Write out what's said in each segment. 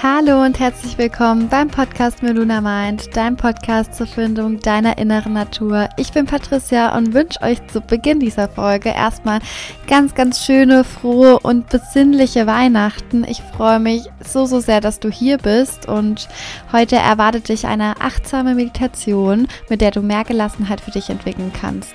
Hallo und herzlich willkommen beim Podcast Meluna Mind, dein Podcast zur Findung deiner inneren Natur. Ich bin Patricia und wünsche euch zu Beginn dieser Folge erstmal ganz, ganz schöne, frohe und besinnliche Weihnachten. Ich freue mich so, so sehr, dass du hier bist und heute erwartet dich eine achtsame Meditation, mit der du mehr Gelassenheit für dich entwickeln kannst.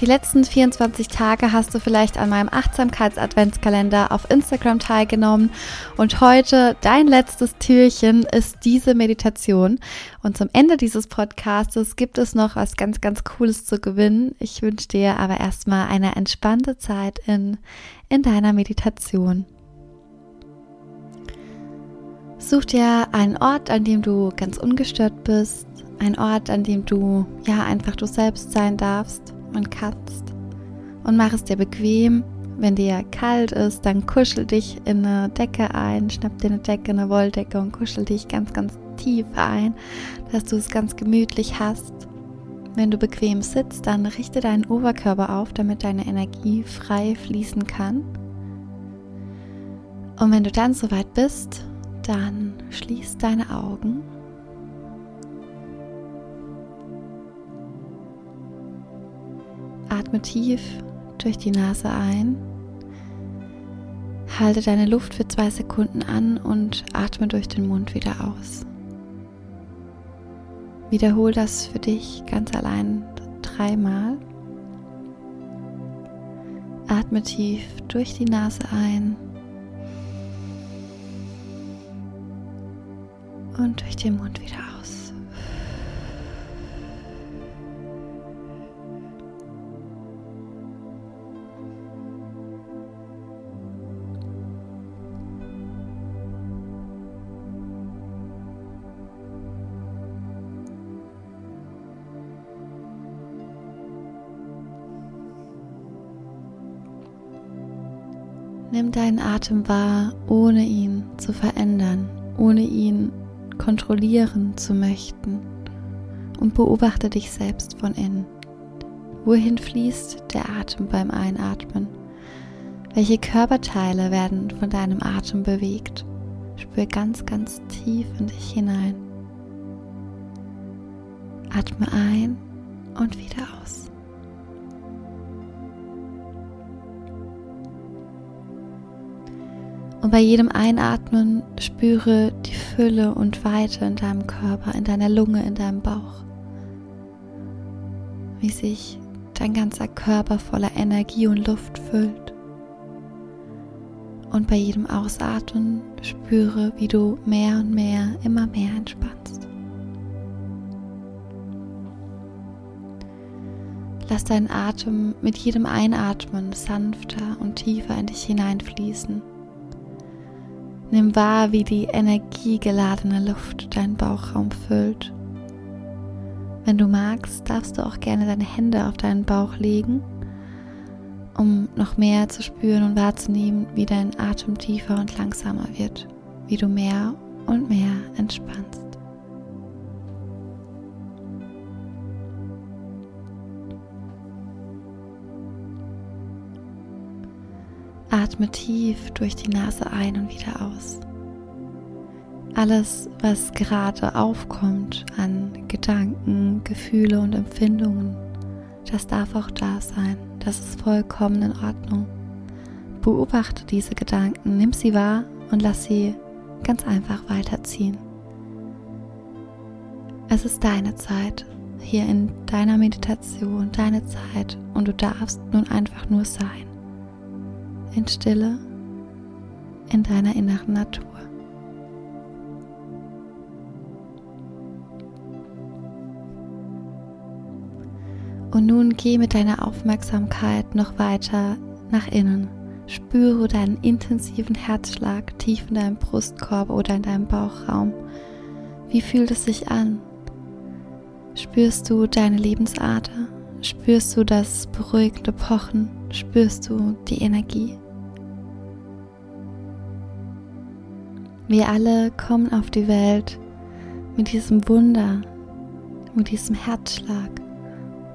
Die letzten 24 Tage hast du vielleicht an meinem Achtsamkeits-Adventskalender auf Instagram teilgenommen und heute dein letztes Türchen ist diese Meditation. Und zum Ende dieses Podcastes gibt es noch was ganz, ganz Cooles zu gewinnen. Ich wünsche dir aber erstmal eine entspannte Zeit in, in deiner Meditation. Such dir einen Ort, an dem du ganz ungestört bist, ein Ort, an dem du ja einfach du selbst sein darfst und kannst. Und mach es dir bequem. Wenn dir kalt ist, dann kuschel dich in eine Decke ein, schnapp dir eine Decke, eine Wolldecke und kuschel dich ganz, ganz tief ein, dass du es ganz gemütlich hast. Wenn du bequem sitzt, dann richte deinen Oberkörper auf, damit deine Energie frei fließen kann. Und wenn du dann soweit bist, dann schließ deine Augen Atme tief durch die Nase ein. Halte deine Luft für zwei Sekunden an und atme durch den Mund wieder aus. Wiederhol das für dich ganz allein dreimal. Atme tief durch die Nase ein und durch den Mund wieder aus. Nimm deinen Atem wahr, ohne ihn zu verändern, ohne ihn kontrollieren zu möchten und beobachte dich selbst von innen. Wohin fließt der Atem beim Einatmen? Welche Körperteile werden von deinem Atem bewegt? Spür ganz, ganz tief in dich hinein. Atme ein und wieder aus. Und bei jedem Einatmen spüre die Fülle und Weite in deinem Körper, in deiner Lunge, in deinem Bauch. Wie sich dein ganzer Körper voller Energie und Luft füllt. Und bei jedem Ausatmen spüre, wie du mehr und mehr, immer mehr entspannst. Lass deinen Atem mit jedem Einatmen sanfter und tiefer in dich hineinfließen. Nimm wahr, wie die energiegeladene Luft deinen Bauchraum füllt. Wenn du magst, darfst du auch gerne deine Hände auf deinen Bauch legen, um noch mehr zu spüren und wahrzunehmen, wie dein Atem tiefer und langsamer wird, wie du mehr und mehr entspannst. Atme tief durch die Nase ein und wieder aus. Alles, was gerade aufkommt an Gedanken, Gefühle und Empfindungen, das darf auch da sein. Das ist vollkommen in Ordnung. Beobachte diese Gedanken, nimm sie wahr und lass sie ganz einfach weiterziehen. Es ist deine Zeit, hier in deiner Meditation, deine Zeit und du darfst nun einfach nur sein in Stille in deiner inneren Natur. Und nun geh mit deiner Aufmerksamkeit noch weiter nach innen. Spüre deinen intensiven Herzschlag tief in deinem Brustkorb oder in deinem Bauchraum. Wie fühlt es sich an? Spürst du deine Lebensader? Spürst du das beruhigende Pochen? Spürst du die Energie? Wir alle kommen auf die Welt mit diesem Wunder, mit diesem Herzschlag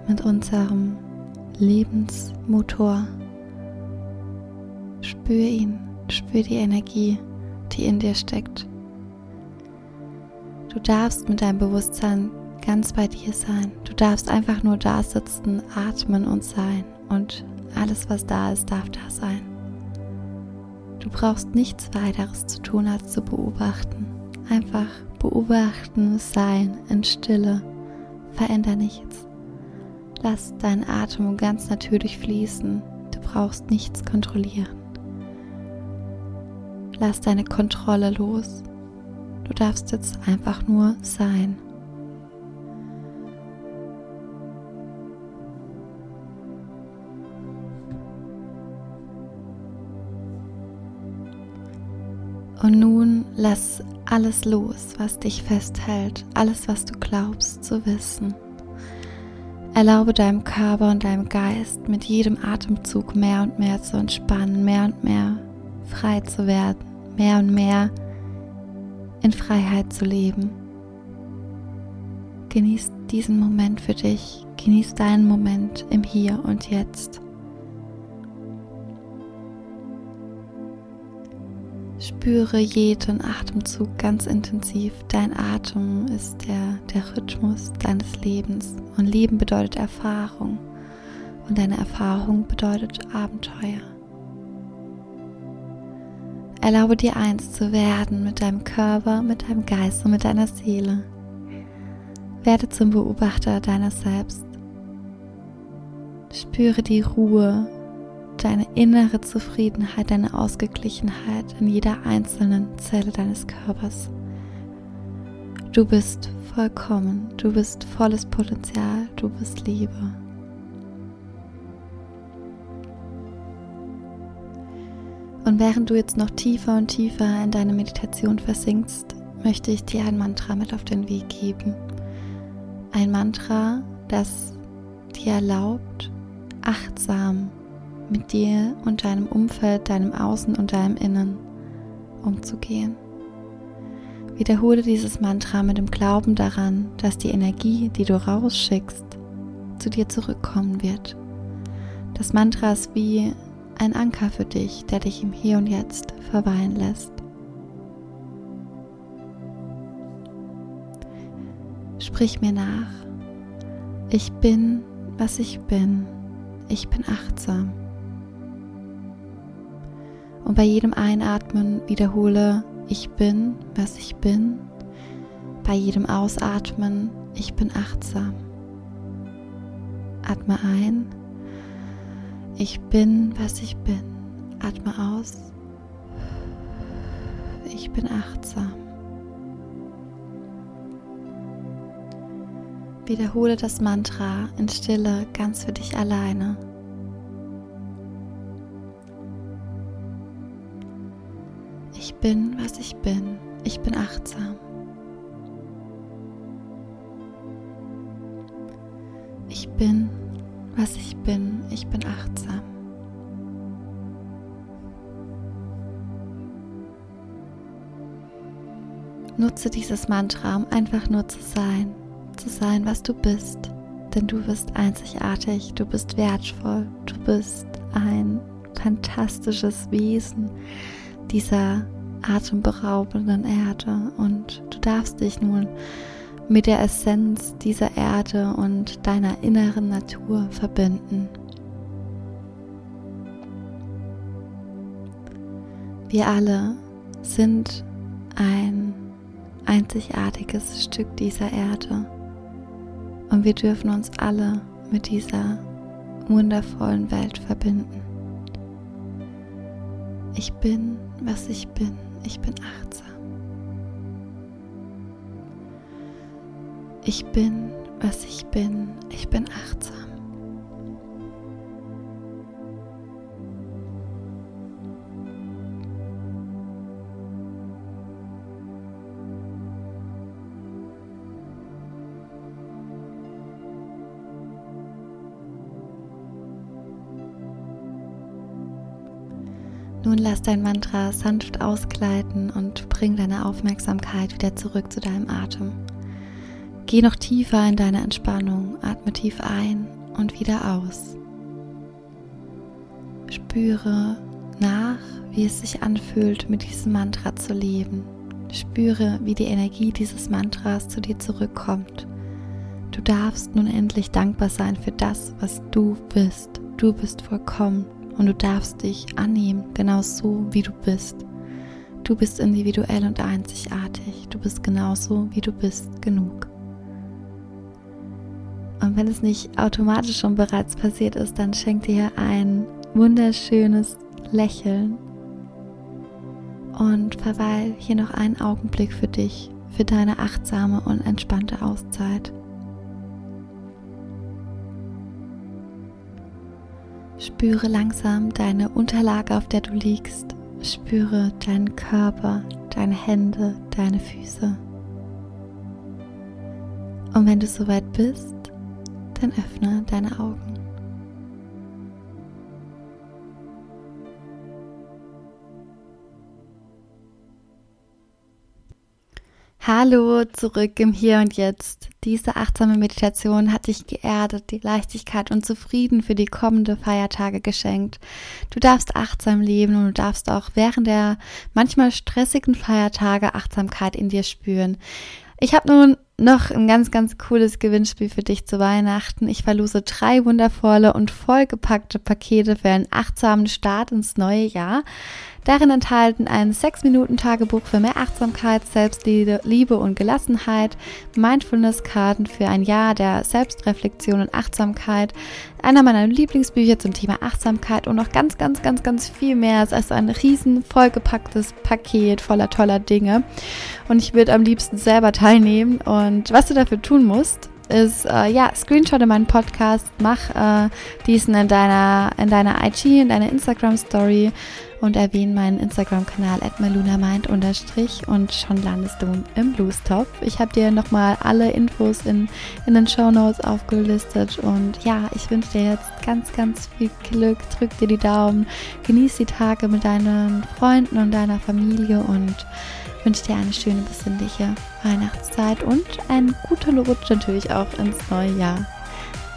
mit unserem Lebensmotor. Spür ihn, spür die Energie, die in dir steckt. Du darfst mit deinem Bewusstsein ganz bei dir sein. Du darfst einfach nur da sitzen, atmen und sein. Und alles, was da ist, darf da sein. Du brauchst nichts weiteres zu tun, als zu beobachten. Einfach beobachten, sein in Stille. Veränder nichts. Lass deinen Atem ganz natürlich fließen. Du brauchst nichts kontrollieren. Lass deine Kontrolle los. Du darfst jetzt einfach nur sein. Und nun lass alles los, was dich festhält, alles, was du glaubst zu wissen. Erlaube deinem Körper und deinem Geist mit jedem Atemzug mehr und mehr zu entspannen, mehr und mehr frei zu werden, mehr und mehr in Freiheit zu leben. Genieß diesen Moment für dich, genieß deinen Moment im Hier und Jetzt. Spüre jeden Atemzug ganz intensiv. Dein Atem ist der, der Rhythmus deines Lebens. Und Leben bedeutet Erfahrung. Und deine Erfahrung bedeutet Abenteuer. Erlaube dir eins zu werden mit deinem Körper, mit deinem Geist und mit deiner Seele. Werde zum Beobachter deiner selbst. Spüre die Ruhe, deine innere Zufriedenheit, deine Ausgeglichenheit in jeder einzelnen Zelle deines Körpers. Du bist vollkommen, du bist volles Potenzial, du bist Liebe. Und während du jetzt noch tiefer und tiefer in deine Meditation versinkst, möchte ich dir ein Mantra mit auf den Weg geben. Ein Mantra, das dir erlaubt, achtsam mit dir und deinem Umfeld, deinem Außen und deinem Innen umzugehen. Wiederhole dieses Mantra mit dem Glauben daran, dass die Energie, die du rausschickst, zu dir zurückkommen wird. Das Mantra ist wie ein Anker für dich, der dich im Hier und Jetzt verweilen lässt. Sprich mir nach. Ich bin, was ich bin. Ich bin achtsam. Und bei jedem Einatmen wiederhole, ich bin, was ich bin. Bei jedem Ausatmen, ich bin achtsam. Atme ein, ich bin, was ich bin. Atme aus, ich bin achtsam. Wiederhole das Mantra in Stille ganz für dich alleine. Bin, was ich bin. Ich bin achtsam. Ich bin, was ich bin. Ich bin achtsam. Nutze dieses Mantra, um einfach nur zu sein, zu sein, was du bist. Denn du bist einzigartig, du bist wertvoll, du bist ein fantastisches Wesen dieser atemberaubenden Erde und du darfst dich nun mit der Essenz dieser Erde und deiner inneren Natur verbinden. Wir alle sind ein einzigartiges Stück dieser Erde und wir dürfen uns alle mit dieser wundervollen Welt verbinden. Ich bin, was ich bin. Ich bin achtsam. Ich bin, was ich bin. Ich bin achtsam. Nun lass dein Mantra sanft ausgleiten und bring deine Aufmerksamkeit wieder zurück zu deinem Atem. Geh noch tiefer in deine Entspannung. Atme tief ein und wieder aus. Spüre nach, wie es sich anfühlt, mit diesem Mantra zu leben. Spüre, wie die Energie dieses Mantras zu dir zurückkommt. Du darfst nun endlich dankbar sein für das, was du bist. Du bist vollkommen und du darfst dich annehmen, genau so, wie du bist. Du bist individuell und einzigartig. Du bist genauso, wie du bist, genug. Und wenn es nicht automatisch schon bereits passiert ist, dann schenk dir ein wunderschönes Lächeln und verweil hier noch einen Augenblick für dich, für deine achtsame und entspannte Auszeit. Spüre langsam deine Unterlage, auf der du liegst. Spüre deinen Körper, deine Hände, deine Füße. Und wenn du soweit bist, dann öffne deine Augen. Hallo, zurück im Hier und Jetzt. Diese achtsame Meditation hat dich geerdet, die Leichtigkeit und Zufrieden für die kommende Feiertage geschenkt. Du darfst achtsam leben und du darfst auch während der manchmal stressigen Feiertage Achtsamkeit in dir spüren. Ich habe nun noch ein ganz, ganz cooles Gewinnspiel für dich zu Weihnachten. Ich verlose drei wundervolle und vollgepackte Pakete für einen achtsamen Start ins neue Jahr. Darin enthalten ein 6-Minuten-Tagebuch für mehr Achtsamkeit, Selbstliebe und Gelassenheit, Mindfulness-Karten für ein Jahr der Selbstreflexion und Achtsamkeit, einer meiner Lieblingsbücher zum Thema Achtsamkeit und noch ganz, ganz, ganz, ganz viel mehr. Es ist ein riesen vollgepacktes Paket voller toller Dinge. Und ich würde am liebsten selber teilnehmen. Und was du dafür tun musst, ist, äh, ja, screenshotte meinen Podcast, mach äh, diesen in deiner, in deiner IG, in deiner Instagram-Story und erwähne meinen Instagram-Kanal malunamind und schon landest du im Bluestop. Ich habe dir nochmal alle Infos in, in den Show Notes aufgelistet und ja, ich wünsche dir jetzt ganz, ganz viel Glück, drück dir die Daumen, genieß die Tage mit deinen Freunden und deiner Familie und wünsche dir eine schöne, besinnliche Weihnachtszeit und einen guten Rutsch natürlich auch ins neue Jahr.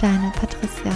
Deine Patricia.